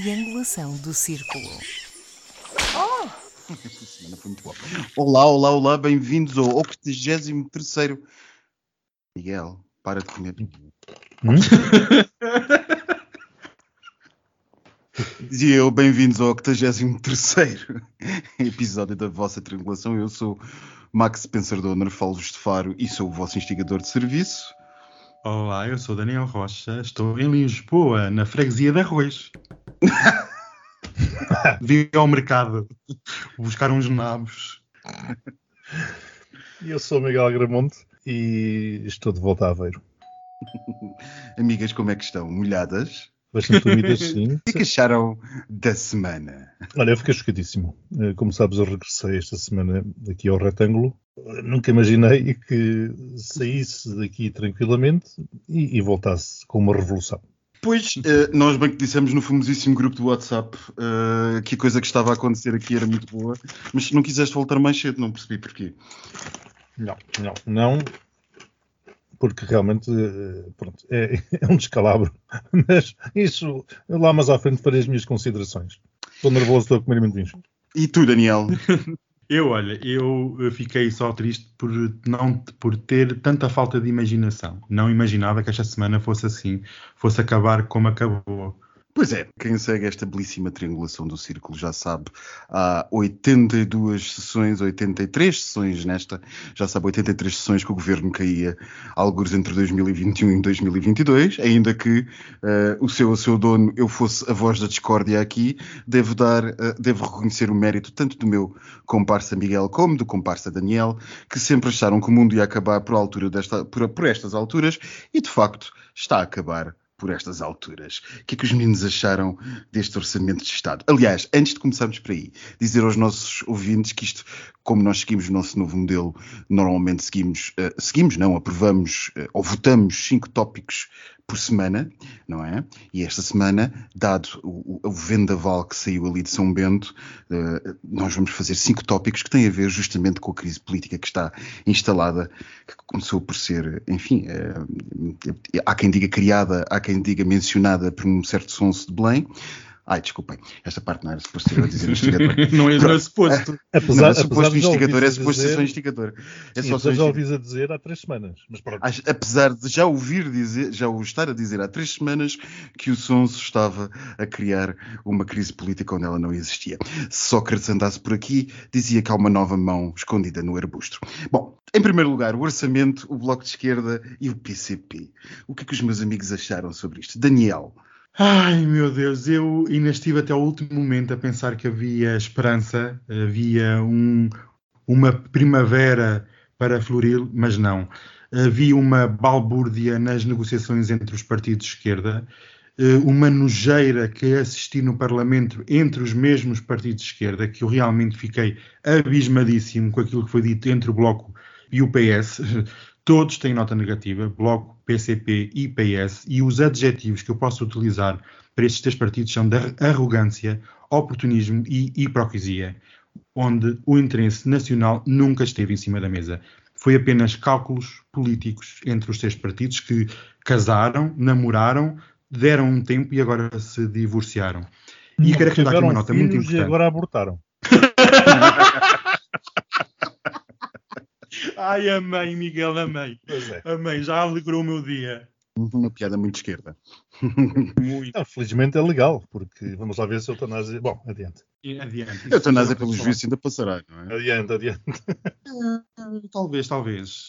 triangulação do círculo. Semana foi muito boa. Olá, olá, olá, bem-vindos ao 83 Miguel, para de comer. Dizia eu, bem-vindos ao 83 episódio da vossa triangulação. Eu sou Max Spencer Donner, falo-vos de Faro e sou o vosso instigador de serviço. Olá, eu sou Daniel Rocha, estou em Lisboa, na freguesia de Arroz. Vim ao mercado buscar uns nabos. Eu sou Miguel Agramonte e estou de volta a Aveiro. Amigas, como é que estão? Molhadas? Bastante úmidas, sim. O que é que acharam da semana? Olha, eu fiquei chocadíssimo. Eh, Como sabes, eu regressei esta semana aqui ao retângulo. Eh, Nunca imaginei que saísse daqui tranquilamente e, e voltasse com uma revolução. Pois, eh, nós bem que dissemos no famosíssimo grupo do WhatsApp eh, que a coisa que estava a acontecer aqui era muito boa, mas não quiseste voltar mais cedo, não percebi porquê. Não, não, não. Porque realmente, eh, pronto, é, é um descalabro. Mas isso, eu lá mais à frente farei as minhas considerações. Estou nervoso, estou a comer amendoins. E tu, Daniel? Eu, olha, eu fiquei só triste por, não, por ter tanta falta de imaginação. Não imaginava que esta semana fosse assim, fosse acabar como acabou. Pois é, quem segue esta belíssima triangulação do círculo já sabe, há 82 sessões, 83 sessões nesta, já sabe 83 sessões que o governo caía, alguns entre 2021 e 2022, ainda que eh, o seu, o seu dono, eu fosse a voz da discórdia aqui, devo dar, eh, devo reconhecer o mérito tanto do meu comparsa Miguel como do comparsa Daniel, que sempre acharam que o mundo ia acabar por, altura desta, por, por estas alturas, e de facto está a acabar por estas alturas. O que é que os meninos acharam deste orçamento de Estado? Aliás, antes de começarmos por aí, dizer aos nossos ouvintes que isto, como nós seguimos o nosso novo modelo, normalmente seguimos, eh, seguimos não, aprovamos eh, ou votamos cinco tópicos por semana, não é? E esta semana, dado o, o- vendaval que saiu ali de São Bento, eh, nós vamos fazer cinco tópicos que têm a ver justamente com a crise política que está instalada, que começou por ser, enfim, há quem diga criada, há quem diga mencionada por um certo sonso de Belém. Ai, desculpem, esta parte não era suposto ser eu a dizer instigador. não é, não é suposto. Apesar, não é apesar suposto de já instigador, é suposto ser só dizer, instigador. É sim, só apesar só já instigador. ouvi a dizer há três semanas. Mas pronto. Apesar de já ouvir dizer, já o estar a dizer há três semanas que o Sonso estava a criar uma crise política onde ela não existia. Se Sócrates andasse por aqui, dizia que há uma nova mão escondida no arbusto. Bom, em primeiro lugar, o orçamento, o Bloco de Esquerda e o PCP. O que é que os meus amigos acharam sobre isto? Daniel, Ai meu Deus, eu ainda estive até ao último momento a pensar que havia esperança, havia um- uma primavera para florir, mas não. Havia uma balbúrdia nas negociações entre os partidos de esquerda, eh, uma nojeira que assisti no Parlamento entre os mesmos partidos de esquerda, que eu realmente fiquei abismadíssimo com aquilo que foi dito entre o Bloco e o PS. Todos têm nota negativa, Bloco, PCP e PS, e os adjetivos que eu posso utilizar para estes três partidos são de arrogância, oportunismo e hipocrisia, onde o interesse nacional nunca esteve em cima da mesa. Foi apenas cálculos políticos entre os três partidos que casaram, namoraram, deram um tempo e agora se divorciaram. E quero acrescentar aqui uma nota muito filhos e importante. agora abortaram. Ai, amei, Miguel, amei. Pois é. Amei, já alegrou o meu dia. uma piada muito esquerda. Muito. Não, felizmente é legal, porque vamos lá ver se a eutanásia. Bom, adiante. Adiante. Eu estou nada pelos vistos ainda passará, não é? Adiante, adiante. Ah, Talvez, talvez.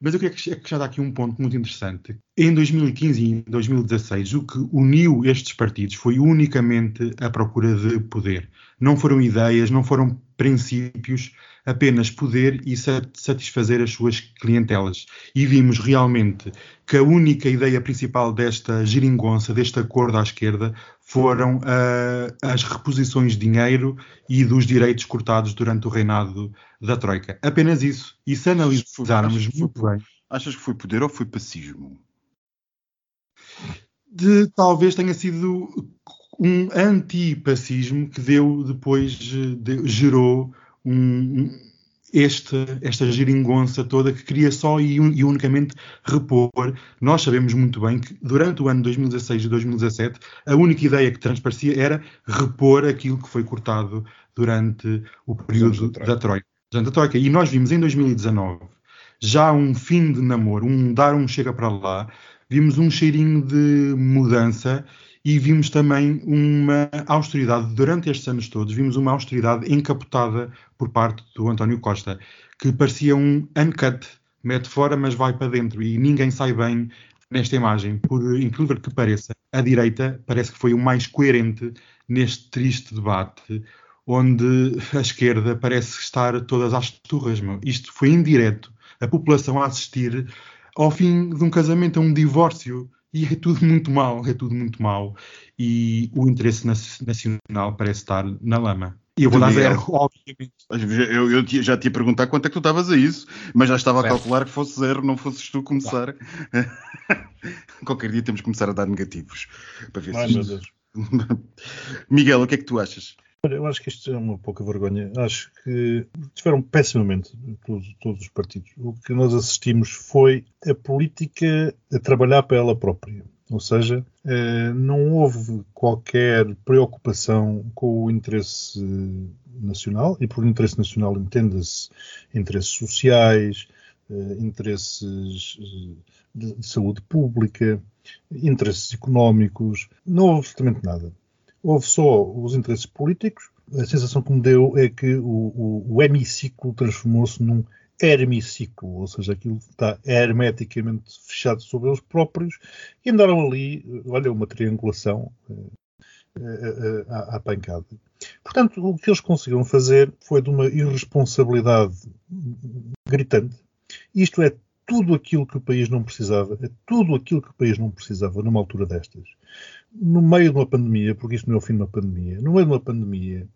Mas eu queria acrescentar aqui um ponto muito interessante. Em 2015 e em 2016, o que uniu estes partidos foi unicamente a procura de poder. Não foram ideias, não foram princípios, apenas poder e sa- satisfazer as suas clientelas. E vimos realmente que a única ideia principal desta geringonça, deste acordo à esquerda, foram ah, as reposições de dinheiro e dos direitos cortados durante o reinado da Troika. Apenas isso. E se analisarmos foi- muito bem, Achas que foi poder ou foi pacismo? de- talvez tenha sido um antipacismo que deu depois, eh, de- gerou um, este, esta geringonça toda que queria só e, un, e, unicamente repor. Nós sabemos muito bem que durante o ano 2016 e 2017 a única ideia que transparecia era repor aquilo que foi cortado durante o período da Troika. Da Troika. E nós vimos em 2019 já um fim de namoro, um dar um chega para lá, vimos um cheirinho de mudança e vimos também uma austeridade, durante estes anos todos, vimos uma austeridade encapotada por parte do António Costa, que parecia um uncut, mete fora, mas vai para dentro, e ninguém sai bem nesta imagem. Por incrível que pareça, a direita parece que foi o mais coerente neste triste debate, onde a esquerda parece estar todas às turras. Meu. Isto foi indireto. A população a assistir ao fim de um casamento, a um divórcio e é tudo muito mal, é tudo muito mal. E o interesse nacional parece estar na lama. E eu vou dar zero, obviamente. Eu, eu, já te ia perguntar quanto é que tu estavas a isso, mas já estava a calcular que fosse zero, não fosses tu começar. Qualquer dia temos que começar a dar negativos. Para ver Ai, se... Miguel, o que é que tu achas? Eu acho que isto é uma pouca vergonha. Acho que tiveram pessimamente todos, todos, os partidos. O que nós assistimos foi a política a trabalhar para ela própria. Ou seja, eh, não houve qualquer preocupação com o interesse nacional, e por interesse nacional entenda-se interesses sociais, eh, interesses eh, de saúde pública, interesses económicos, não houve absolutamente nada houve só os interesses políticos. A sensação que me deu é que o, o, o hemiciclo transformou-se num hermiciclo, ou seja, aquilo está hermeticamente fechado sobre eles próprios e andaram ali, olha, uma triangulação uh, uh, uh, à, à pancada. Portanto, o que eles conseguiram fazer foi de uma irresponsabilidade gritante. Isto é tudo aquilo que o país não precisava, é tudo aquilo que o país não precisava numa altura destas no meio de uma pandemia, porque isto não é o fim de uma pandemia, no meio de uma pandemia,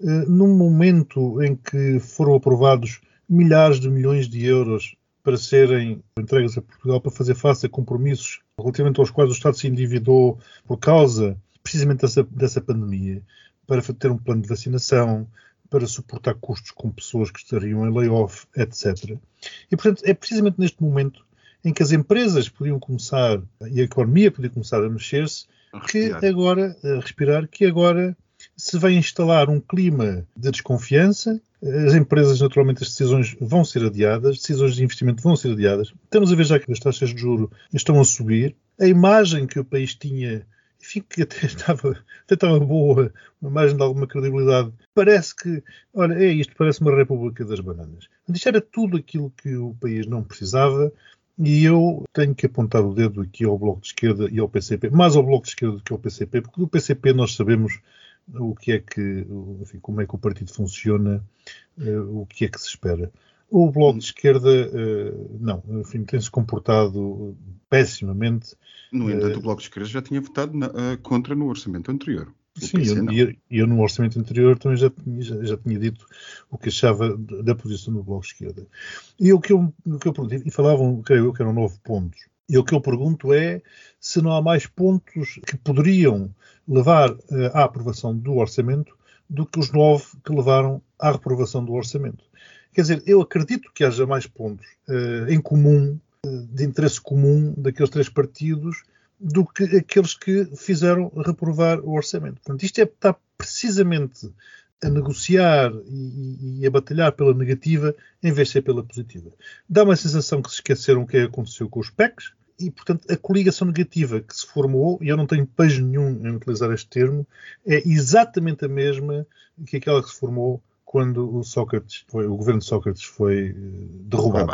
uh, num momento em que foram aprovados milhares de milhões de euros para serem entregues a Portugal para fazer face a compromissos relativamente aos quais o Estado se endividou por causa precisamente dessa, dessa pandemia, para ter um plano de vacinação, para suportar custos com pessoas que estariam em layoff, etc. E, portanto, é precisamente neste momento em que as empresas podiam começar e a economia podia começar a mexer-se, que agora, a respirar, que agora se vai instalar um clima de desconfiança. As empresas, naturalmente, as decisões vão ser adiadas, decisões de investimento vão ser adiadas. Estamos a ver já que as taxas de juro estão a subir. A imagem que o país tinha, enfim, que até estava, até estava boa, uma imagem de alguma credibilidade, parece que, olha, é isto, parece uma república das bananas. Isto era tudo aquilo que o país não precisava e eu tenho que apontar o dedo aqui ao Bloco de Esquerda e ao PCP, mais ao Bloco de Esquerda do que ao PCP, porque do PCP nós sabemos o que é que, enfim, como é que o partido funciona, uh, o que é que se espera. O Bloco de Esquerda, uh, não, enfim, tem-se comportado pessimamente. No entanto, o Bloco de Esquerda já tinha votado na, contra no orçamento anterior. Sim, eu, eu, no orçamento anterior também já, já, já, tinha dito o que achava da posição do Bloco de Esquerda. E o que eu, o que eu perguntei, e falavam, creio eu, que eram nove pontos. E o que eu pergunto é se não há mais pontos que poderiam levar uh, à aprovação do orçamento do que os nove que levaram à reprovação do orçamento. Quer dizer, eu acredito que haja mais pontos uh, em comum, uh, de interesse comum daqueles três partidos, do que aqueles que fizeram reprovar o orçamento. Portanto, isto é, está precisamente a negociar e, e, a batalhar pela negativa em vez de ser pela positiva. Dá uma sensação que se esqueceram o que aconteceu com os PECs e, portanto, a coligação negativa que se formou, e eu não tenho pejo nenhum em utilizar este termo, é exatamente a mesma que aquela que se formou quando o Sócrates foi, o governo de Sócrates foi eh, derrubado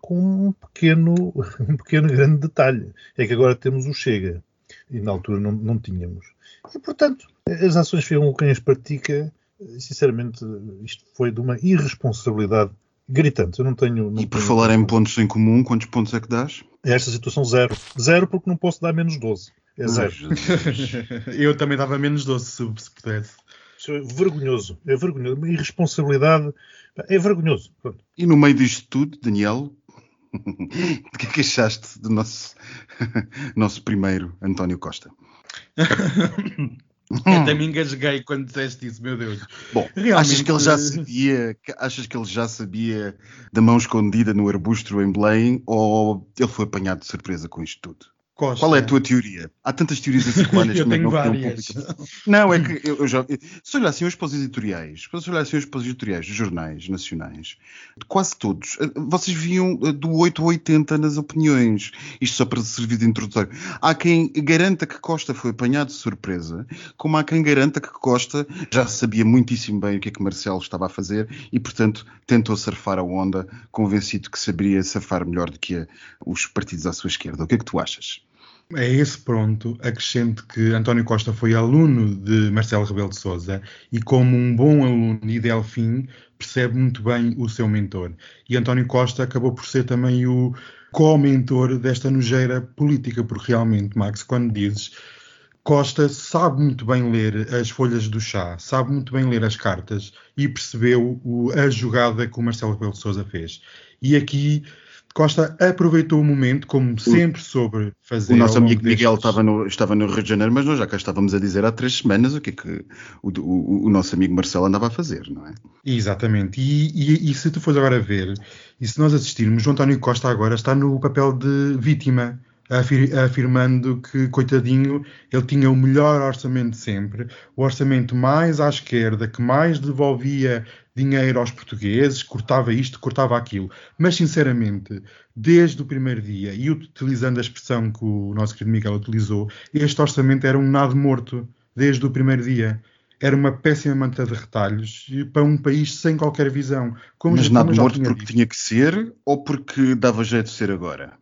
com um pequeno, um pequeno grande detalhe. É que agora temos o Chega. E na altura não, não tínhamos. E, portanto, as ações que o Cães pratica, sinceramente, isto foi de uma irresponsabilidade gritante. Eu não tenho. Não e por tenho... falar em pontos em comum, quantos pontos é que dás? Esta situação, zero. Zero porque não posso dar menos 12. É zero. Eu também dava menos 12 se, se pudesse. Isso é vergonhoso. É vergonhoso. Uma irresponsabilidade. É vergonhoso. Pronto. E no meio disto tudo, Daniel, o que é que achaste do nosso, nosso primeiro António Costa? Até me engasguei quando disseste isso, meu Deus. Bom, Realmente- achas que ele já sabia, que- achas que ele já sabia da mão escondida no arbusto em Belém ou ele foi apanhado de surpresa com isto tudo? Costa. Qual é a tua teoria? Há tantas teorias a circular neste Eu momento tenho várias. Não, é que eu, eu já. Se olhar assim hoje para os editoriais, se olhar assim hoje para os editoriais dos jornais nacionais, quase todos, eh, vocês viam eh, do 8 ao 80 nas opiniões. Isto só para servir de introdutório. Há quem garanta que Costa foi apanhado de surpresa, como há quem garanta que Costa já sabia muitíssimo bem o que é que Marcelo estava a fazer e, portanto, tentou surfar a onda, convencido que saberia surfar melhor do que a- os partidos à sua esquerda. O que é que tu achas? A esse pronto, acrescento que António Costa foi aluno de Marcelo Rebelo de Sousa e, como um bom aluno e Delfim, percebe muito bem o seu mentor. E António Costa acabou por ser também o co-mentor desta nojeira política, porque realmente, Max, quando dizes Costa sabe muito bem ler as folhas do chá, sabe muito bem ler as cartas e percebeu o- a jogada que o Marcelo Rebelo de Sousa fez. E aqui Costa aproveitou o momento, como sempre soube fazer. O nosso amigo Miguel destes- estava no, estava no Rio de Janeiro, mas nós já cá estávamos a dizer há três semanas o que é que o, o- o nosso amigo Marcelo andava a fazer, não é? Exatamente. E, e- e se tu fores agora ver, e se nós assistirmos, o António Costa agora está no papel de vítima, afirmando que, coitadinho, ele tinha o melhor orçamento de sempre, o orçamento mais à esquerda, que mais devolvia dinheiro aos portugueses, cortava isto, cortava aquilo. Mas, sinceramente, desde o primeiro dia, e utilizando a expressão que o nosso querido Miguel utilizou, este orçamento era um nado morto, desde o primeiro dia. Era uma péssima manta de retalhos para um país sem qualquer visão. Como mas já- já morto tinha porque dito. tinha que ser ou porque dava jeito de ser agora?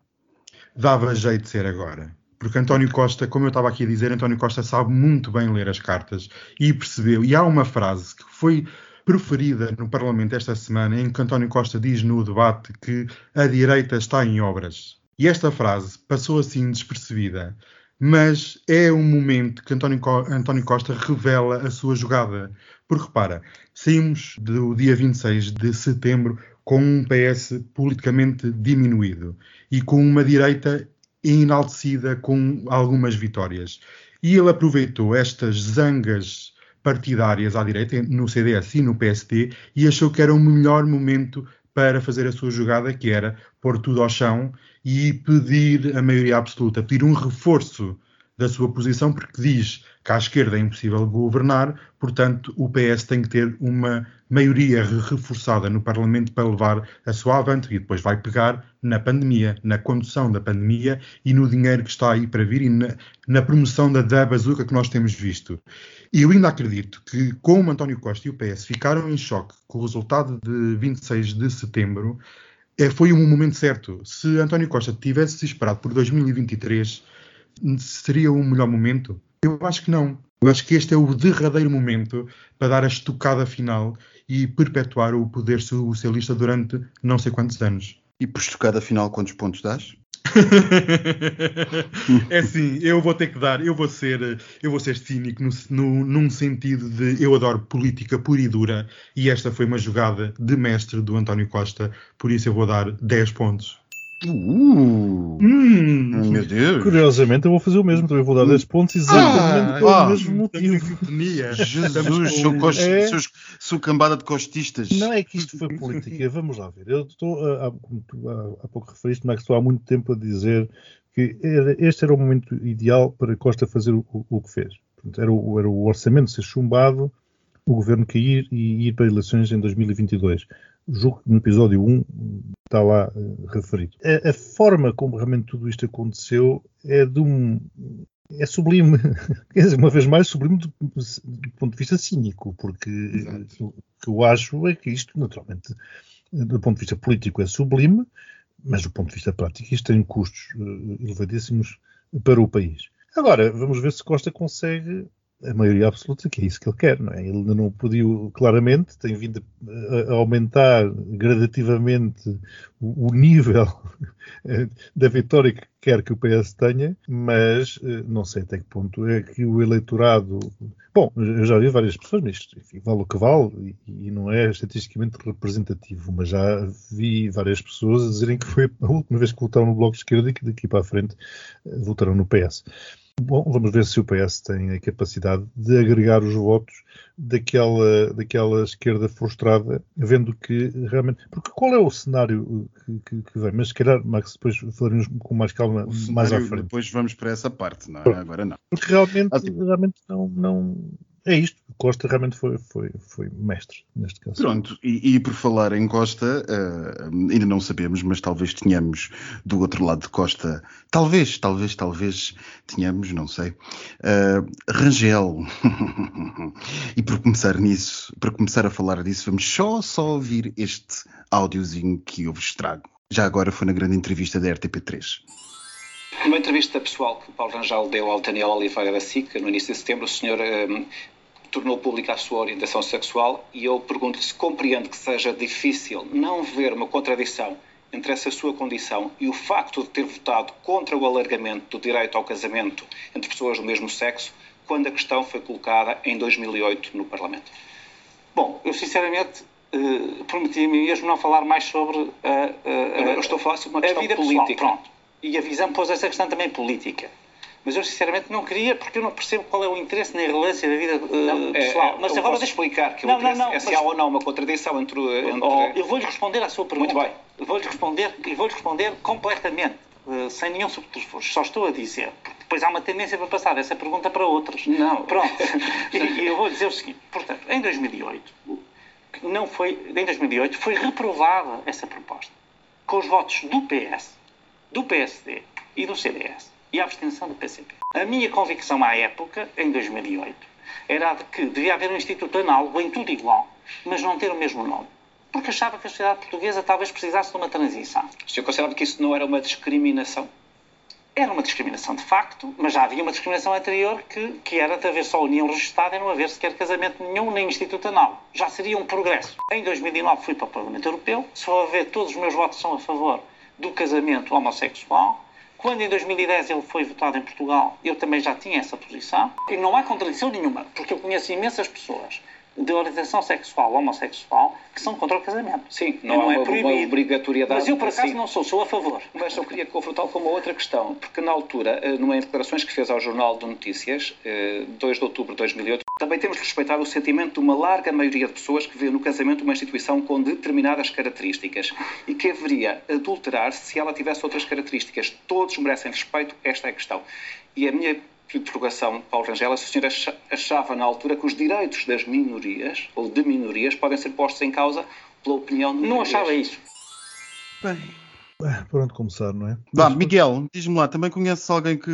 Dava jeito de ser agora. Porque António Costa, como eu estava aqui a dizer, António Costa sabe muito bem ler as cartas e percebeu. E há uma frase que foi proferida no Parlamento esta semana em que António Costa diz no debate que a direita está em obras. E esta frase passou assim despercebida, mas é um momento que António, António Costa revela a sua jogada. Porque repara, saímos do dia 26 de setembro com um PS politicamente diminuído e com uma direita enaltecida com algumas vitórias. E ele aproveitou estas zangas partidárias à direita, no CDS e no PSD, e achou que era o melhor momento para fazer a sua jogada, que era pôr tudo ao chão e pedir a maioria absoluta, pedir um reforço da sua posição, porque diz que à esquerda é impossível governar, portanto, o PS tem que ter uma maioria re- reforçada no Parlamento para levar a sua avante e depois vai pegar na pandemia, na condução da pandemia e no dinheiro que está aí para vir e na, na promoção da, da bazuca que nós temos visto. E eu ainda acredito que, como António Costa e o PS ficaram em choque com o resultado de 26 de setembro, eh, foi um momento certo. Se António Costa tivesse esperado por 2023, seria o melhor momento? Eu acho que não. Eu acho que este é o derradeiro momento para dar a estocada final e perpetuar o poder socialista durante não sei quantos anos. E por estocada final, quantos pontos dás? é assim, eu vou ter que dar, eu vou ser, eu vou ser cínico no, no- num sentido de eu adoro política pura e dura e esta foi uma jogada de mestre do António Costa, por isso eu vou dar 10 pontos. Uh! Hum, Meu Deus! Curiosamente, eu vou fazer o mesmo. Também vou dar 10 pontos exatamente Ah, pelo ah, mesmo motivo. Jesus, sou, cost... É. sou, sou cambada de costistas. Não é que isto foi política. Vamos lá ver. Eu estou, há, há, há pouco referiste, mas estou há muito tempo a dizer que era- este era o momento ideal para Costa fazer o, o- o que fez. Portanto, era, o, era o orçamento ser chumbado, o governo cair e ir para eleições em 2022. Julgo que no episódio 1 está lá eh, referido. A, a forma como realmente tudo isto aconteceu é de um. É sublime, quer dizer, uma vez mais, sublime do, do ponto de vista cínico, porque Exato. o que eu acho é que isto, naturalmente, do ponto de vista político é sublime, mas do ponto de vista prático isto tem custos eh, elevadíssimos para o país. Agora, vamos ver se Costa consegue a maioria absoluta, que é isso que ele quer, não é? Ele ainda não pediu claramente, tem vindo a, aumentar gradativamente o, nível eh, da vitória que quer que o PS tenha, mas eh, não sei até que ponto é que o eleitorado. Bom, eu já vi várias pessoas, mas isto, enfim, vale o que vale e, e não é estatisticamente representativo, mas já vi várias pessoas a dizerem que foi a última vez que votaram no Bloco de Esquerda e que daqui para a frente eh, votaram no PS. Bom, vamos ver se o PS tem a capacidade de agregar os votos daquela, daquela esquerda frustrada, vendo que realmente. Porque qual é o cenário que, que, que vem? Mas se calhar, Max, depois falaremos com mais calma mais à frente. Depois vamos para essa parte, não é? Agora não. Porque realmente, assim, realmente não, não. É isto. Costa realmente foi, foi, foi mestre neste caso. Pronto, e, e por falar em Costa, uh, ainda não sabemos, mas talvez tenhamos do outro lado de Costa, talvez, talvez, talvez tenhamos, não sei, uh, Rangel. e por começar nisso, para começar a falar disso, vamos só, só ouvir este áudiozinho que eu vos trago. Já agora foi na grande entrevista da RTP3. Numa entrevista pessoal que o Paulo Rangel deu ao Daniel Oliveira da SIC, no início de setembro, o senhor um, tornou pública a sua orientação sexual e eu pergunto se compreende que seja difícil não ver uma contradição entre essa sua condição e o facto de ter votado contra o alargamento do direito ao casamento entre pessoas do mesmo sexo quando a questão foi colocada em 2008 no Parlamento. Bom, eu sinceramente uh, prometi-me mesmo não falar mais sobre uh, uh, eu estou a falar sobre uma questão a política. Pessoal, pronto. E a visão pôs essa questão também política. Mas eu sinceramente não queria, porque eu não percebo qual é o interesse na relevância da vida uh, não, pessoal. É, mas agora deixa explicar que não, não, não, é se há ou não uma contradição entre. entre... Oh, eu vou-lhe responder à sua pergunta. Muito bem. Vou-lhe responder e vou-lhe responder completamente, uh, sem nenhum subterfúgio. Só estou a dizer, porque depois há uma tendência para passar essa pergunta para outros. Não. Pronto. e, e eu vou dizer o seguinte: portanto, em 2008, não foi, em 2008 foi reprovada essa proposta com os votos do PS, do PSD e do CDS e a abstenção do PCP. A minha convicção à época, em 2008, era de que devia haver um Instituto análogo em tudo igual, mas não ter o mesmo nome. Porque achava que a sociedade portuguesa talvez precisasse de uma transição. O senhor considerava que isso não era uma discriminação? Era uma discriminação de facto, mas já havia uma discriminação anterior que, que era de haver só união registrada e não haver sequer casamento nenhum nem instituto análogo. Já seria um progresso. Em 2009 fui para o Parlamento Europeu, só a ver todos os meus votos são a favor do casamento homossexual, quando em 2010 ele foi votado em Portugal, eu também já tinha essa posição. E não há contradição nenhuma, porque eu conheço imensas pessoas de orientação sexual homossexual que são contra o casamento. Sim, não, não é uma, uma obrigatoriedade. Mas eu, por acaso, não sou, sou a favor. Mas eu queria confrontá-lo com uma outra questão, porque na altura, eh, numa declarações que fez ao Jornal de Notícias, 2 eh, de outubro de 2008, também temos de respeitar o sentimento de uma larga maioria de pessoas que vê no casamento uma instituição com determinadas características e que haveria adulterar-se se ela tivesse outras características. Todos merecem respeito, esta é a questão. E a minha interrogação, Paulo Rangel, se o senhor achava na altura que os direitos das minorias, ou de minorias, podem ser postos em causa pela opinião de Não achava isso. Bem, por onde começar, não é? Vá, Miguel, diz-me lá, também conheces alguém que,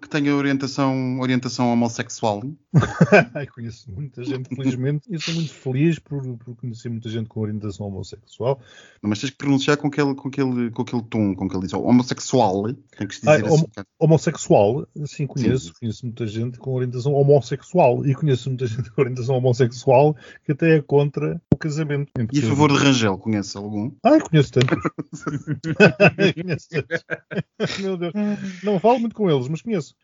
que tenha orientação, orientação homossexual? Conheço muita gente, felizmente, e sou muito feliz por, por conhecer muita gente com orientação homossexual. Não, mas tens que pronunciar com aquele, com aquele, com aquele tom, com aquele homossexual. Tem que dizer ah, assim, homossexual, sim, conheço. Sim. Conheço muita gente com orientação homossexual e conheço muita gente com orientação homossexual que até é contra o casamento. E a favor de Rangel, conhece algum? Ah, conheço tanto. Meu Deus. Não falo muito com eles, mas conheço.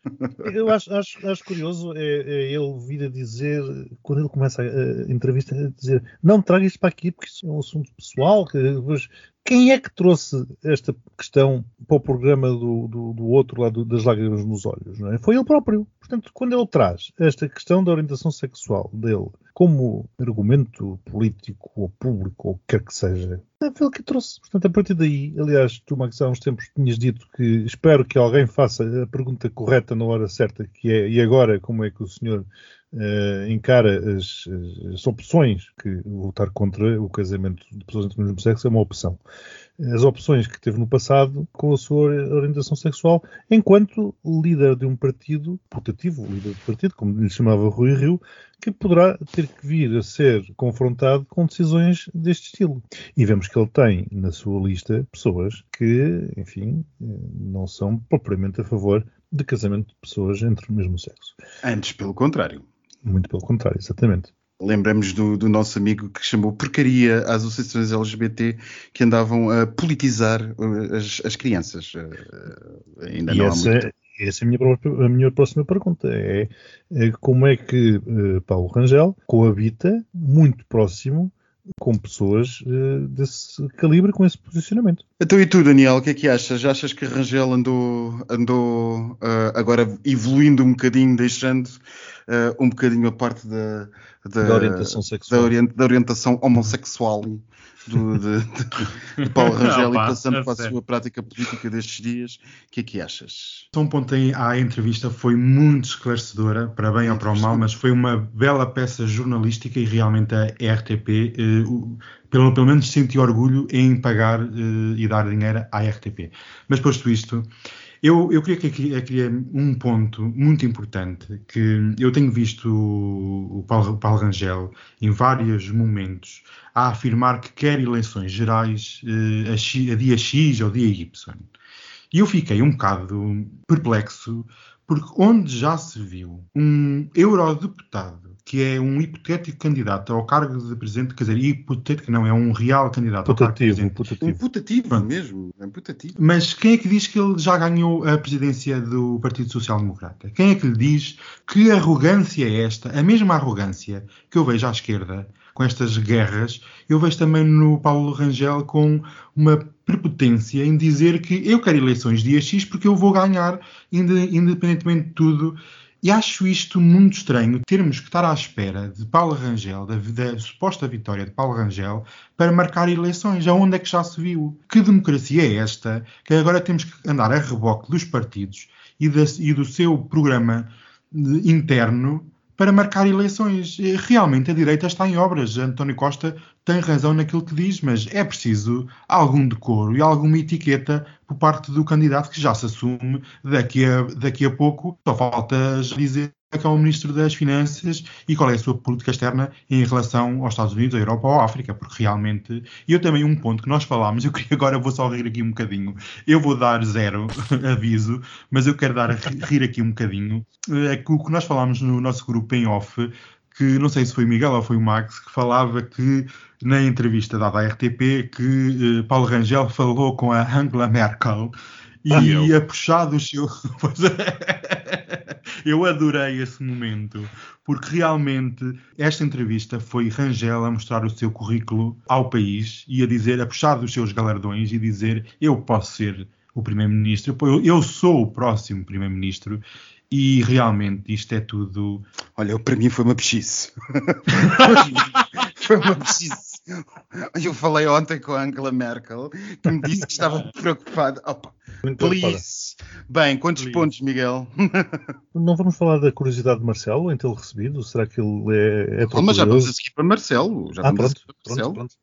Eu acho, acho, acho curioso é, é, ele vir a dizer, quando ele começa a, a entrevista, a dizer não traga isto para aqui porque isso é um assunto pessoal. Que, pois, quem é que trouxe esta questão para o programa do, do, do outro lado das lágrimas nos olhos? É? Foi ele próprio. Portanto, quando ele traz esta questão da orientação sexual dele como argumento político ou público ou o que quer que seja, é ele que trouxe. Portanto, a partir daí, aliás, tu, Max, há uns tempos tinhas dito que espero que alguém faça a pergunta correta na hora certa, que é e agora como é que o senhor uh, encara as, as, opções que votar contra o casamento de pessoas entre o mesmo sexo é uma opção. As opções que teve no passado com a sua orientação sexual, enquanto líder de um partido, putativo, líder de partido, como lhe chamava Rui Rio, que poderá ter que vir a ser confrontado com decisões deste estilo. E vemos que ele tem na sua lista pessoas que, enfim, não são propriamente a favor de casamento de pessoas entre o mesmo sexo. Antes, pelo contrário. Muito pelo contrário, exatamente. Lembramos do, do, nosso amigo que chamou porcaria às associações LGBT que andavam a politizar uh, as, as crianças. Uh, ainda e não essa, muito... essa é a minha, a minha, próxima pergunta. É, é como é que uh, Paulo Rangel coabita muito próximo com pessoas uh, desse calibre, com esse posicionamento. Então e tu, Daniel, o que é que achas? Achas que Rangel andou, andou uh, agora evoluindo um bocadinho, deixando uh, um bocadinho a parte da, da, da orientação sexual, da, orient, da orientação homossexual do, de, de, de, Paulo Rangel Não, pá, e passando para a sua prática política destes dias, o que é que achas? Só um ponto aí, a entrevista foi muito esclarecedora, para bem ou para o mal, mas foi uma bela peça jornalística e realmente a RTP, eh, pelo, pelo menos senti orgulho em pagar eh, e dar dinheiro à RTP. Mas posto isto, eu, eu queria que aqui é um ponto muito importante que eu tenho visto o Paulo, o Paulo Rangel em vários momentos a afirmar que quer eleições gerais eh, a, a dia X ou dia Y. E eu fiquei um bocado perplexo porque onde já se viu um eurodeputado que é um hipotético candidato ao cargo de presidente, quer dizer, hipotético não, é um real candidato putativo, ao cargo de presidente. Putativo. Um putativo mesmo, é um putativo. Mas quem é que diz que ele já ganhou a presidência do Partido Social Democrata? Quem é que lhe diz que arrogância é esta? A mesma arrogância que eu vejo à esquerda com estas guerras, eu vejo também no Paulo Rangel com uma prepotência em dizer que eu quero eleições dia X porque eu vou ganhar, independentemente de tudo. E acho isto muito estranho, termos que estar à espera de Paulo Rangel, da, da, suposta vitória de Paulo Rangel, para marcar eleições. Aonde é que já se viu? Que democracia é esta que agora temos que andar a reboque dos partidos e, e do seu programa interno para marcar eleições. Realmente a direita está em obras. António Costa tem razão naquilo que diz, mas é preciso algum decoro e alguma etiqueta por parte do candidato que já se assume daqui a, daqui a pouco. Só falta dizer que é o Ministro das Finanças e qual é a sua política externa em relação aos Estados Unidos, à Europa ou à África, porque realmente. E eu também um ponto que nós falámos, eu queria agora vou só rir aqui um bocadinho. Eu vou dar zero aviso, mas eu quero dar rir aqui um bocadinho. É que o que nós falámos no nosso grupo em off que não sei se foi o Miguel ou foi o Max que falava que na entrevista dada à RTP que uh, Paulo Rangel falou com a Angela Merkel e ah, a puxar do seu Eu adorei esse momento, porque realmente esta entrevista foi Rangel a mostrar o seu currículo ao país e a dizer, a puxar dos seus galardões e dizer: Eu posso ser o Primeiro-Ministro, eu, eu sou o próximo Primeiro-Ministro e realmente isto é tudo. Olha, para mim foi uma pechice. foi uma pechice. Eu falei ontem com a Angela Merkel, que me disse que estava preocupada. Opa, please. Bem, quantos please. pontos, Miguel? Não vamos falar da curiosidade de Marcelo em tê-lo recebido? Será que ele é, é oh, Mas já vamos a seguir para Marcelo. Já ah, pronto, para Marcelo. Pronto, pronto.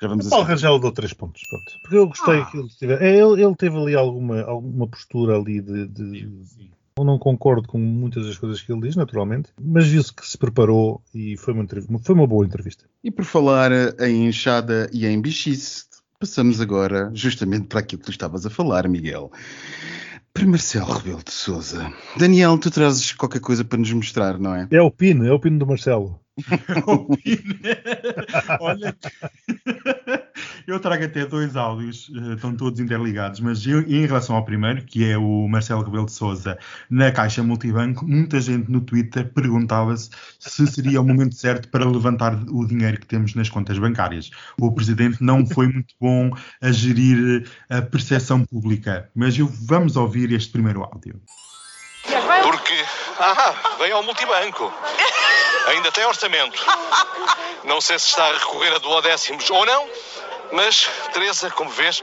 Já vamos o Paulo Rangel deu 3 pontos, pronto. Porque eu gostei ah. que ele tivesse. É, ele, ele, teve ali alguma, alguma postura ali de, de, sim, sim. Eu não concordo com muitas das coisas que ele diz, naturalmente, mas viu-se que se preparou e foi uma, foi uma boa entrevista. E por falar em inchada e em bichice, passamos agora justamente para aquilo que tu estavas a falar, Miguel. Para Marcelo Rebelo de Souza. Daniel, tu trazes qualquer coisa para nos mostrar, não é? É o pino, é o pino do Marcelo. o pino. Olha que... Eu trago até dois áudios, eh, estão todos interligados, mas eu, em relação ao primeiro, que é o Marcelo Rebelo de Souza na Caixa Multibanco, muita gente no Twitter perguntava-se se seria o momento certo para levantar o dinheiro que temos nas contas bancárias. O Presidente não foi muito bom a gerir a percepção pública, mas eu, vamos ouvir este primeiro áudio. Porque, ah, vem ao multibanco. Ainda tem orçamento. Não sei se está a recorrer a duodécimos ou não, mas, Teresa, como vês,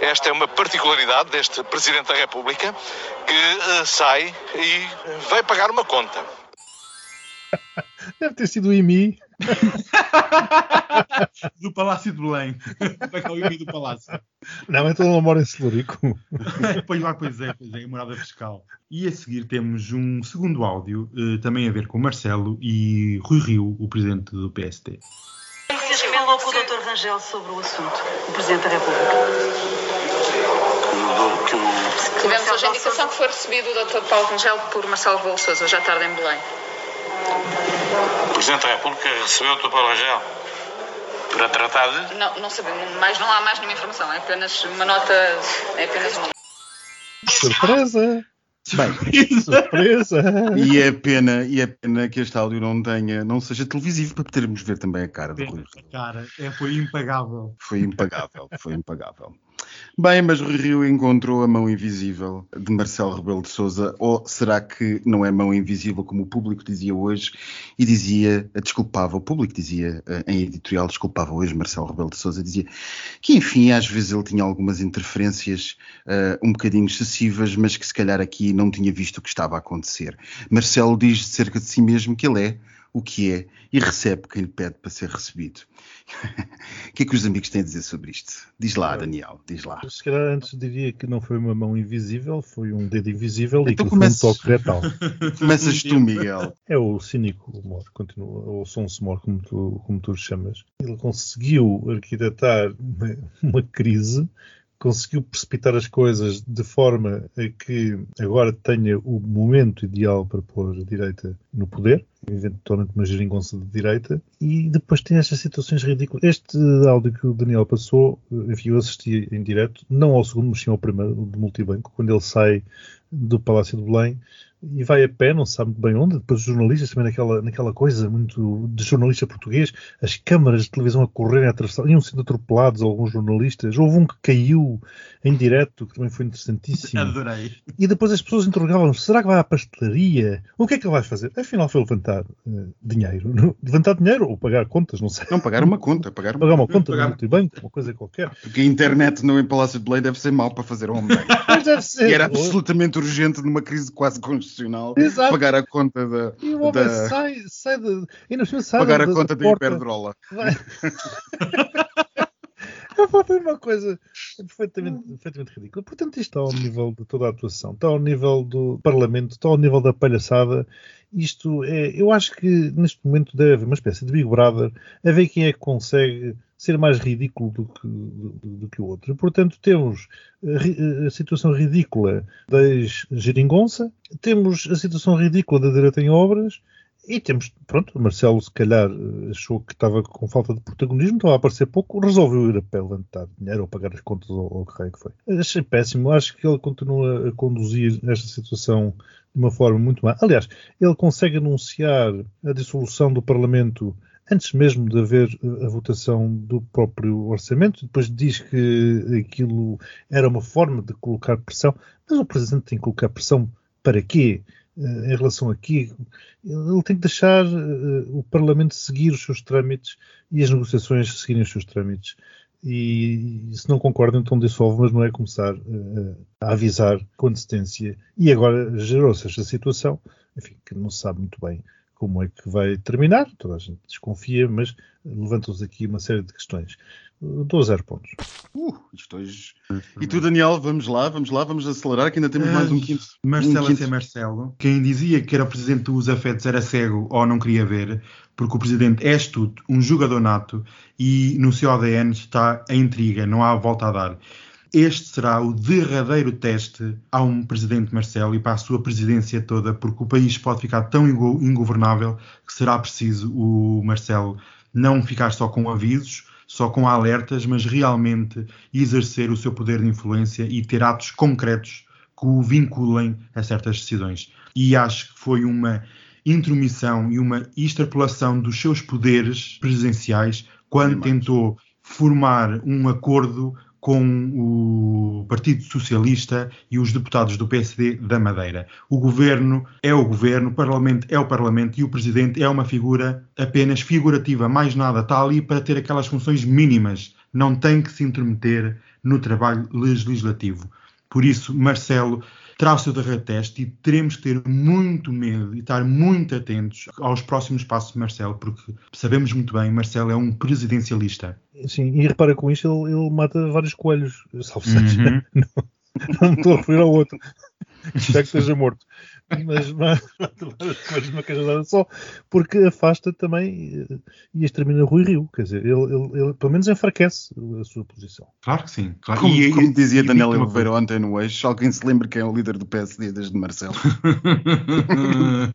esta é uma particularidade deste Presidente da República que uh, sai e vai pagar uma conta. Deve ter sido o IMI. do Palácio de Belém. Vai o IMI do Palácio. Não, então não mora em Celurico. pois lá, pois é, pois é, em morada fiscal. E a seguir temos um segundo áudio, uh, também a ver com Marcelo e Rui Rio, o presidente do PST com o Dr. Rangel sobre o assunto, o Presidente da República? Tivemos hoje a indicação que foi recebido o Dr. Paulo Rangel por Marcelo Rebelo Sousa, hoje à tarde em Belém. O Presidente da República recebeu o Dr. Paulo Rangel para tratar de... Não, não sabemos, mas não há mais nenhuma informação, é apenas uma nota, é apenas uma Surpresa! Bem, Surpresa! e é pena, e é pena que este áudio não tenha, não seja televisivo para podermos ver também a cara do Rui. Cara, é, foi impagável. Foi impagável, foi impagável. Bem, mas Rui Rio encontrou a mão invisível de Marcelo Rebelo de Sousa, ou será que não é mão invisível como o público dizia hoje e dizia, desculpava, o público dizia eh, em editorial, desculpava hoje Marcelo Rebelo de Sousa, dizia que enfim, às vezes ele tinha algumas interferências uh, um bocadinho excessivas, mas que se calhar aqui não tinha visto o que estava a acontecer. Marcelo diz cerca de si mesmo que ele é o que é e recebe quem lhe pede para ser recebido. o que é que os amigos têm a dizer sobre isto? Diz lá, Daniel, diz lá. Se calhar antes diria que não foi uma mão invisível, foi um dedo invisível e Então que começas- foi um toque retal. Começas tu, Miguel. É o cínico humor, continua, ou sonso humor, como tu, como tu chamas. Ele conseguiu arquitetar uma, uma crise, conseguiu precipitar as coisas de forma a que agora tenha o momento ideal para pôr a direita no poder, eventualmente uma geringonça de direita, e depois tem estas situações ridículas. Este áudio que o Daniel passou, enfim, eu assisti em direto, não ao segundo, mas sim ao primeiro, do multibanco, quando ele sai do Palácio de Belém e vai a pé, não se sabe muito bem onde. Depois os jornalistas também naquela, naquela coisa muito de jornalista português, as câmaras de televisão a correrem, a atravessar, iam sendo atropelados alguns jornalistas. Houve um que caiu em direto, que também foi interessantíssimo. Adorei. E depois as pessoas interrogavam será que vai à pastelaria? O que é que ele vai fazer? Afinal foi levantar eh, dinheiro. Levantar dinheiro ou pagar contas, não sei. Não, pagar uma conta, pagar uma Pagar uma conta Pagar- no multibanco, uma coisa qualquer. Porque a internet no em Palácio de Belém deve ser mal para fazer home bank. Mas deve ser. E era absolutamente urgente numa crise quase constitucional Exato. pagar a conta da, E o homem da- sai, sai de. E no sai pagar da, a conta da porta. Iberdrola. Vai. Foi uma coisa perfeitamente, perfeitamente ridícula. Portanto, isto está ao nível de toda a atuação, está ao nível do Parlamento, está ao nível da palhaçada. Isto é, eu acho que neste momento deve haver uma espécie de Big Brother a ver quem é que consegue ser mais ridículo do que, do, do que o outro. Portanto, temos a, ri- a situação ridícula da ex-geringonça, temos a situação ridícula da direita em obras, e temos, pronto, Marcelo se calhar eh, achou que estava com falta de protagonismo, estava a aparecer pouco, resolveu ir a pé levantar dinheiro ou pagar as contas ou o que raio que foi. Achei péssimo, acho que ele continua a conduzir esta situação de uma forma muito má. Aliás, ele consegue anunciar a dissolução do Parlamento antes mesmo de haver eh, a votação do próprio orçamento, depois diz que aquilo era uma forma de colocar pressão, mas o Presidente tem que colocar pressão para quê? Eh, em relação a quê? Ele tem que deixar eh, o Parlamento seguir os seus trâmites e as negociações seguirem os seus trâmites. E, se não concordam, então dissolve, mas não é começar eh, a avisar com antecedência. E agora gerou-se esta situação, enfim, que não se sabe muito bem como é que vai terminar, toda a gente desconfia, mas levantam-se aqui uma série de questões. Dou zero pontos. Uh, isto hoje. E tu, Daniel, vamos lá, vamos lá, vamos acelerar, que ainda temos mais um quinto. Marcelo um a quinto. ser Marcelo. Quem dizia que era o presidente dos afetos era cego ou não queria ver, porque o presidente é astuto, um jogador nato e no seu ADN está a intriga, não há volta a dar. Este será o derradeiro teste a um presidente Marcelo e para a sua presidência toda, porque o país pode ficar tão ingo- ingovernável que será preciso o Marcelo não ficar só com avisos, só com alertas, mas realmente exercer o seu poder de influência e ter atos concretos que o vinculem a certas decisões. E acho que foi uma intromissão e uma extrapolação dos seus poderes presidenciais quando tentou formar um acordo com o Partido Socialista e os deputados do PSD da Madeira. O governo é o governo, o Parlamento é o Parlamento e o Presidente é uma figura apenas figurativa, mais nada, está ali para ter aquelas funções mínimas, não tem que se intrometer no trabalho legislativo. Por isso, Marcelo terá o seu derradeiro teste e teremos que ter muito medo e estar muito atentos aos próximos passos de Marcelo, porque sabemos muito bem, Marcelo é um presidencialista. Sim, e repara com isto, ele, ele mata vários coelhos, salvo seja. Uhum. Não, não me estou a referir ao outro. Espero que esteja morto. Mas vários coelhos numa cajadada só, porque afasta também eh, e extermina Rui Rio. Quer dizer, ele, ele- ele pelo menos enfraquece a sua posição. Claro que sim. Claro. Como, E- como dizia e Daniel Oliveira ontem no Eixo, alguém se lembra quem é o líder do PSD desde Marcelo?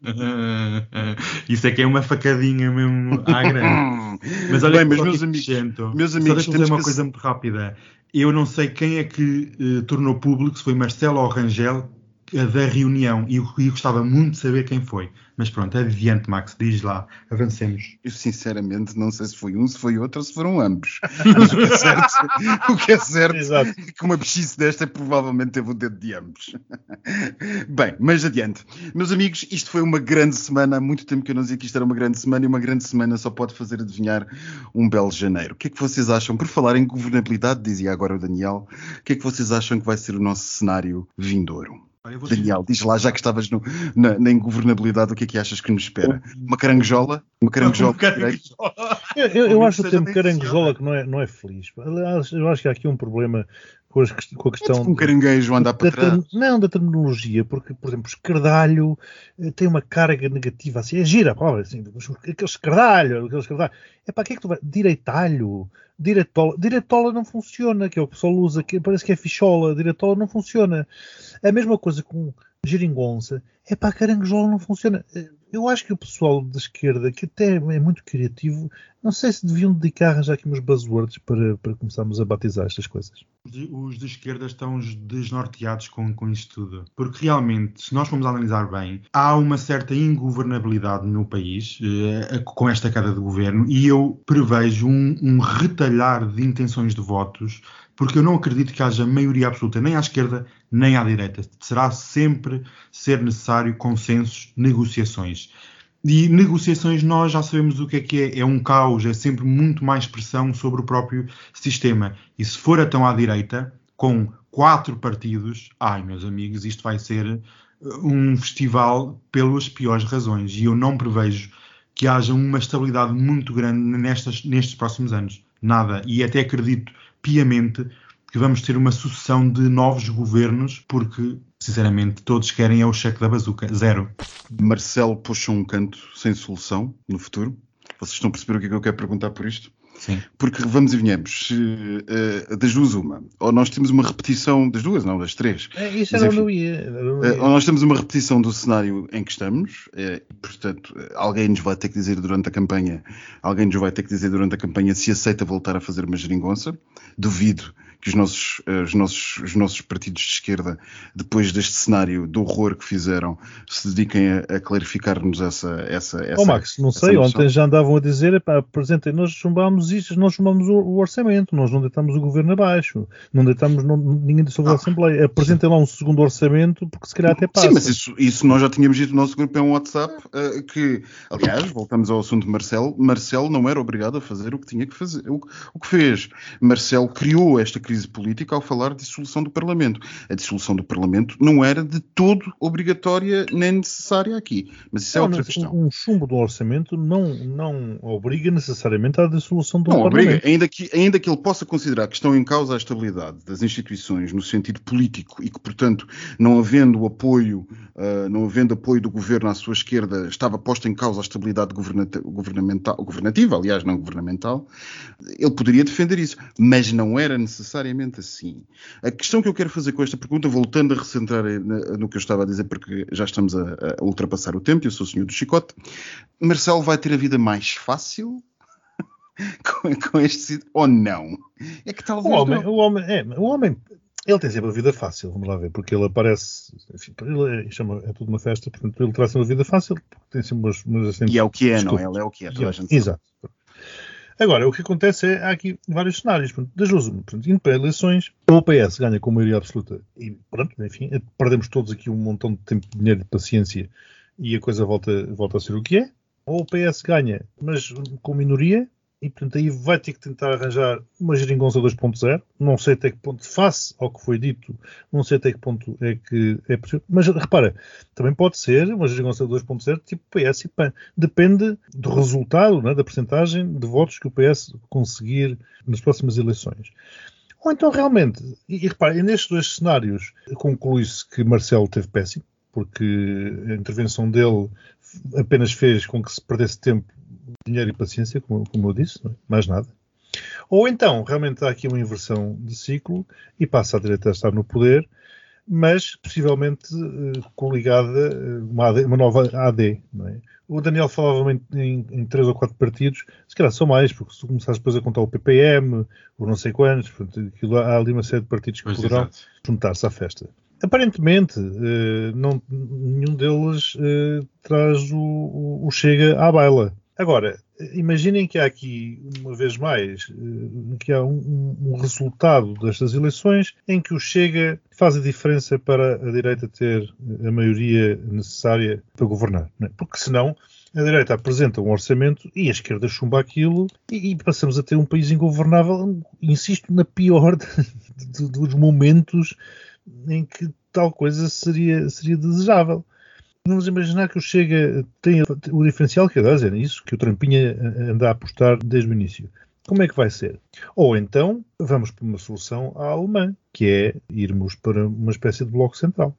Isso é que é uma facadinha mesmo à grande. Mas olha, Bem, mas só meus amigos, gente, meus só amigos, deixa-me temos dizer uma que- coisa muito rápida. Eu não sei quem é que eh, tornou público, se foi Marcelo ou Rangel, da reunião e, e gostava muito de saber quem foi. Mas pronto, adiante, Max, diz lá, avancemos. Eu sinceramente não sei se foi um, se foi outro ou se foram ambos. Mas o que é certo, o que é, certo Exato. é que uma bichice desta provavelmente teve o dedo de ambos. Bem, mas adiante. Meus amigos, isto foi uma grande semana. Há muito tempo que eu não dizia que isto era uma grande semana e uma grande semana só pode fazer adivinhar um belo janeiro. O que é que vocês acham? Por falar em governabilidade, dizia agora o Daniel, o que é que vocês acham que vai ser o nosso cenário vindouro? Daniel, diz lá, já que estavas no- na, na ingovernabilidade, o que é que achas que nos espera? Uma caranguejola? Uma caranguejola? Um caranguejola. Eu, eu- acho o termo nem caranguejola que não é, não é feliz. Eu acho que há aqui um problema com, as com a questão. Um caranguejo andar para trás. não, da terminologia, porque, por exemplo, escardalho eh, tem uma carga negativa assim, é gira a palavra, assim, mas aquele escardalho, aquele escardalho. É para que é que tu vai? Direitalho, diretola. Diretola não funciona, que é o que o pessoal usa, que parece que é fichola, diretola não funciona. A mesma coisa com geringonça, é para a caranguejola não funciona. Eh, Eu acho que o pessoal da esquerda, que até é muito criativo, não sei se deviam dedicar arranjar aqui uns buzzwords para, para começarmos a batizar estas coisas. os de esquerda estão desnorteados com, com isto tudo. Porque realmente, se nós formos analisar bem, há uma certa ingovernabilidade no país eh, com esta queda de governo e eu prevejo um, um retalhar de intenções de votos, porque eu não acredito que haja maioria absoluta nem à esquerda nem à direita. Será sempre ser necessário consensos, negociações. E negociações nós já sabemos o que é que é. É um caos, é sempre muito mais pressão sobre o próprio sistema. E se for então à direita, com quatro partidos, ai meus amigos, isto vai ser uh, um festival pelas piores razões. E eu não prevejo que haja uma estabilidade muito grande nestas, nestes próximos anos. Nada. E até acredito piamente que vamos ter uma sucessão de novos governos, porque, sinceramente, todos querem é o cheque da bazuca. Zero. Marcelo puxa um canto sem solução no futuro. Vocês estão a perceber o que é que eu quero perguntar por isto? Sim. Porque vamos e venhamos, eh, das duas uma, ou nós temos uma repetição, das duas, não, das três. É, isso era enfim. onde eu ia. ia. ou nós temos uma repetição do cenário em que estamos, e, portanto, alguém nos vai ter que dizer durante a campanha, alguém nos vai ter que dizer durante a campanha se aceita voltar a fazer uma geringonça. Duvido que os nossos, eh, os nossos, os nossos partidos de esquerda, depois deste cenário do horror que fizeram, se dediquem a, a clarificar-nos essa, essa, essa. Ó Max, não sei, noção. ontem já andavam a dizer, apresentem, nós chumbámos isto, nós chumbámos o, o orçamento, nós não deitamos o governo abaixo, não deitamos, não- ninguém dissolveu a Assembleia, apresentem lá um segundo orçamento, porque se calhar até passa. Sim, mas isso, isso nós já tínhamos dito no nosso grupo em um WhatsApp, eh, que, aliás, voltamos ao assunto de Marcelo, Marcelo não era obrigado a fazer o que tinha que fazer, o, o que fez. Marcelo criou esta crise política ao falar de dissolução do Parlamento. A dissolução do Parlamento não era de todo obrigatória nem necessária aqui, mas isso é Não, outra mas questão. Um chumbo do orçamento não, não obriga necessariamente à dissolução do Não Parlamento. obriga, ainda que, ainda que ele possa considerar que estão em causa a estabilidade das instituições no sentido político e que, portanto, não havendo apoio, ah, não havendo apoio do governo à sua esquerda, estava posta em causa a estabilidade governamental, governativa, aliás, não governamental, ele poderia defender isso, mas não era necessariamente assim. A questão que eu quero fazer com esta pergunta, voltando a recentrar na- no que eu estava a dizer, porque já estamos a, a ultrapassar o tempo, eu sou o senhor do chicote, Marcelo vai ter a vida mais fácil com, com este ou não? É que O talvez homem, não. o homem, é, o homem, ele tem sempre a vida fácil, vamos lá ver, porque ele aparece, enfim, ele é, chama, é tudo uma festa, portanto ele traz uma vida fácil, porque tem sempre umas, umas sempre E é o que é, não é? Ele é o que é, toda a é- gente sabe. Agora, o que acontece é, há aqui vários cenários. Portanto, das duas, indo para eleições, ou o PS ganha com maioria absoluta e pronto, enfim, perdemos todos aqui um montão de tempo, dinheiro e paciência e a coisa volta, volta a ser o que é. Ou o PS ganha, mas com minoria, e portanto aí vai ter que tentar arranjar uma geringonça 2.0. Não sei até que ponto, face ao que foi dito, não sei até que ponto é que é possível. Mas repara, também pode ser uma geringonça 2.0 tipo PS e PAN. Depende do resultado, né, da percentagem de votos que o PS conseguir nas próximas eleições. Ou então realmente, e, e repare, nestes dois cenários conclui-se que Marcelo teve péssimo, porque a intervenção dele apenas fez com que se perdesse tempo, dinheiro e paciência, como, como eu disse, é? mais nada. Ou então, realmente há aqui uma inversão de ciclo e passa a direita a estar no poder, mas possivelmente eh, coligada eh, uma, AD uma nova AD. É? O Daniel falava em, em, em três ou quatro partidos, se calhar são mais, porque se começares depois a contar o PPM, ou não sei quantos, portanto, aquilo, há ali uma série de partidos que Pois, poderão juntar-se à festa. Aparentemente, eh, não, nenhum deles eh, traz o, o- Chega à baila. Agora, imaginem que há aqui, uma vez mais, eh, que há um, um resultado destas eleições em que o Chega faz a diferença para a direita ter a maioria necessária para governar. é? Porque senão a direita apresenta um orçamento e a esquerda chumba aquilo e, e passamos a ter um país ingovernável, insisto, na pior dos momentos em que tal coisa seria, seria desejável. Vamos imaginar que o Chega tem o diferencial que é isso que o Trampinha anda a apostar desde o início. Como é que vai ser? Ou então vamos para uma solução à alemã, que é irmos para uma espécie de bloco central.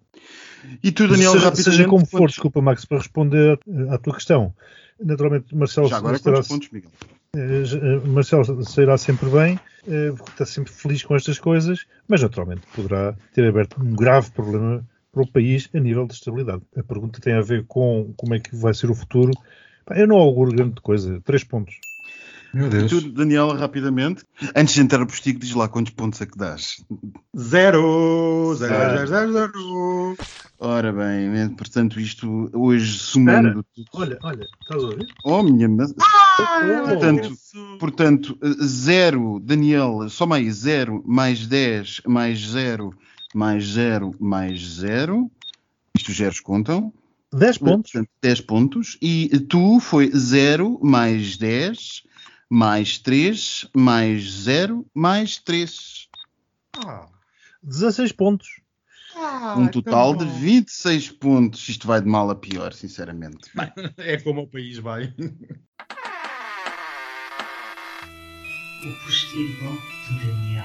E tu, Daniel, seja, rapidamente. seja como for, quantos- desculpa, Max, para responder à, tua questão. Naturalmente, Marcelo, Já agora, será- quantos pontos, Miguel? Eh, eh, Marcelo sairá sempre bem, eh, está sempre feliz com estas coisas, mas naturalmente poderá ter aberto um grave problema para o país a nível de estabilidade. A pergunta tem a ver com como é que vai ser o futuro. Eu não auguro grande coisa. Três pontos. Meu E Deus. tu, Daniel, rapidamente. Antes de entrar no postigo, diz lá quantos pontos é que dás. Zero, zero, Zero. zero, zero, zero. Ora bem, né, portanto, isto hoje somando. tudo- Olha, olha, estás a ouvir? Oh, minha. Ah, Portanto, isso. Portanto, zero, Daniel, soma aí, zero mais 10 mais zero mais zero mais zero. Isto os zeros contam. 10 pontos. Portanto, 10 pontos. E tu foi 0 mais 10 mais 3 mais 0 mais 3. Ah, 16 pontos. um total de bom. 26 pontos. Isto vai de mal a pior, sinceramente. Bem, É como o país vai. O postigo de Daniel.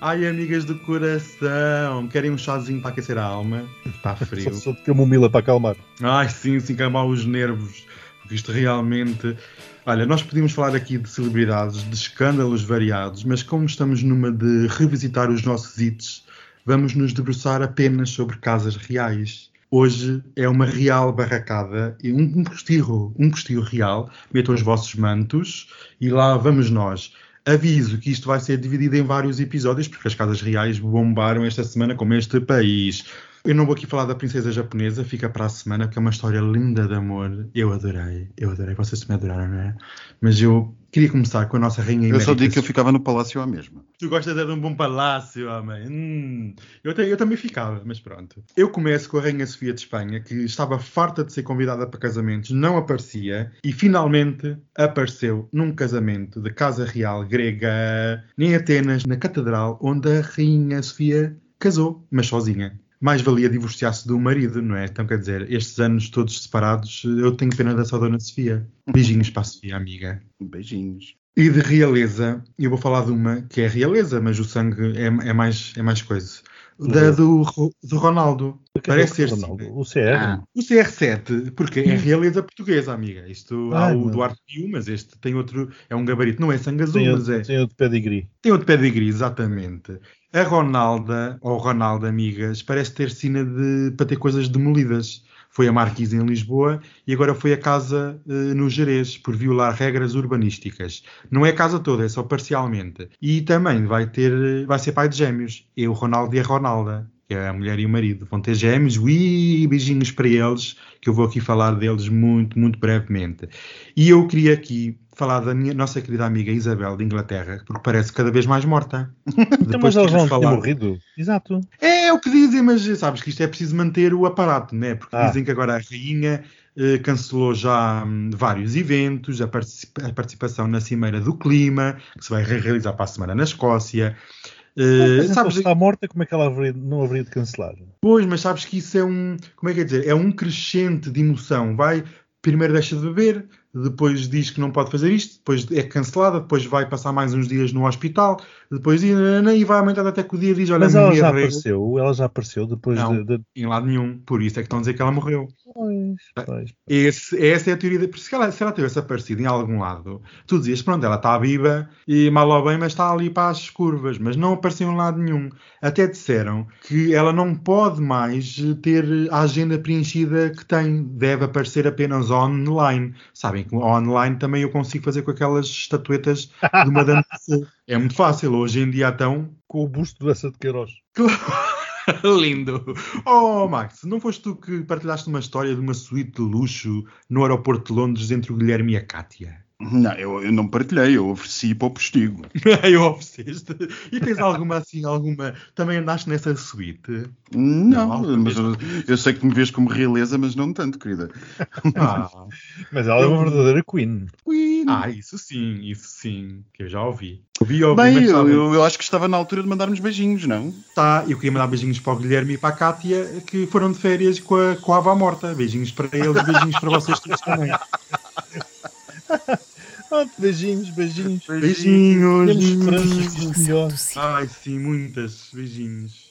Ai, amigas do coração, querem um chazinho para aquecer a alma? Está frio. Só, só de ter uma mila para acalmar. Ai, sim, sim, calmar os nervos. Isto realmente. Olha, nós podíamos falar aqui de celebridades, de escândalos variados, mas como estamos numa de revisitar os nossos hits, vamos nos debruçar apenas sobre casas reais. Hoje é uma real barracada e um, um postirro, um postirro real. Metam os vossos mantos e lá vamos nós. Aviso que isto vai ser dividido em vários episódios, porque as casas reais bombaram esta semana como este país. Eu não vou aqui falar da princesa japonesa, fica para a semana, porque é uma história linda de amor. Eu adorei, eu adorei. Vocês também adoraram, não é? Mas eu queria começar com a nossa rainha eu só digo que eu ficava no palácio à mesma. Tu gostas de um bom palácio, homem. Hum, eu, te- eu também ficava, mas pronto. Eu começo com a Rainha Sofia de Espanha, que estava farta de ser convidada para casamentos, não aparecia, e finalmente apareceu num casamento de casa real grega, em Atenas, na catedral, onde a Rainha Sofia casou, mas sozinha. Mais valia divorciar-se do marido, não é? Então, quer dizer, estes anos todos separados, eu tenho pena da sua Dona Sofia. Beijinhos para a Sofia, amiga. Beijinhos. E de realeza, eu vou falar de uma que é realeza, mas o sangue é, é mais, é mais coisa. Da do, Ro- do Ronaldo. Parece ser Ronaldo. O CR. Ah, O CR7, porque é realeza portuguesa, amiga. Isto há Ai, o não. Duarte Pio, mas este tem outro, é um gabarito, não é sangue azul, Tem mas é. outro, tem outro pedigree. Tem outro pedigree, exatamente. A Ronalda, ou Ronaldo, amigas, parece ter sina de, para ter coisas demolidas. Foi a Marquise em Lisboa e agora foi a casa eh, no Jerez, por violar regras urbanísticas. Não é a casa toda, é só parcialmente. E também vai ter, vai ser pai de gêmeos. O Ronaldo e a Ronalda, que é a mulher e o marido. Vão ter gêmeos, ui, beijinhos para eles, que eu vou aqui falar deles muito, muito brevemente. E eu queria aqui falar da minha, nossa querida amiga Isabel de Inglaterra, porque parece cada vez mais morta. Então, mas eles tinham falar- morrido. Exato. É o que dizem, mas sabes que isto é preciso manter o aparato, né? Porque Ah. dizem que agora a rainha eh, cancelou já hum, vários eventos, a, participa- a participação na Cimeira do Clima, que se vai re- realizar para a semana na Escócia. Mas então, sabes, está morta, como é que ela haveria- não haveria de cancelar? Pois, mas sabes que isso é um, como é que é dizer, é um crescente de emoção. Vai, primeiro deixa de beber, depois diz que não pode fazer isto, depois é cancelada, depois vai passar mais uns dias no hospital, depois e, e vai aumentando até que o dia diz, olha, Mas ela já apareceu, ela já apareceu depois Não. de. de... Em lado nenhum, por isso é que estão a dizer que ela morreu. Pois, pois. Esse- essa é a teoria. De, se ela, se ela tivesse aparecido em algum lado, tu dizias, pronto, ela está viva e mal ou bem, mas está ali para as curvas, mas não apareceu em lado nenhum. Até disseram que ela não pode mais ter a agenda preenchida que tem, deve aparecer apenas online. Sabem que online também eu consigo fazer com aquelas estatuetas de Madame Tussauds. É muito fácil, hoje em dia então Com o busto dessa de Queiroz. Lindo. Oh, Max, não foste tu que partilhaste uma história de uma suíte de luxo no aeroporto de Londres entre o Guilherme e a Cátia? Não, eu, eu não partilhei, eu ofereci para o postigo. eu ofereceste. E tens alguma assim, alguma. Também andaste nessa suíte? Não, mas eu, eu sei que me vês como realeza, mas não tanto, querida. Ah, Mas ela é uma verdadeira Queen. Queen. ah, isso sim, isso sim, que eu já ouvi. Ouvi, ouvi, Bem, mas eu, sabe, eu, eu acho que estava na altura de mandarmos beijinhos, não? tá, eu queria mandar beijinhos para o Guilherme e para a Cátia, que foram de férias com a, com a Ava Morta. Beijinhos para eles, beijinhos para vocês todos também. Beijinhos, beijinhos, beijinhos. Beijinhos. beijinhos. Ai, sim, muitas. Beijinhos.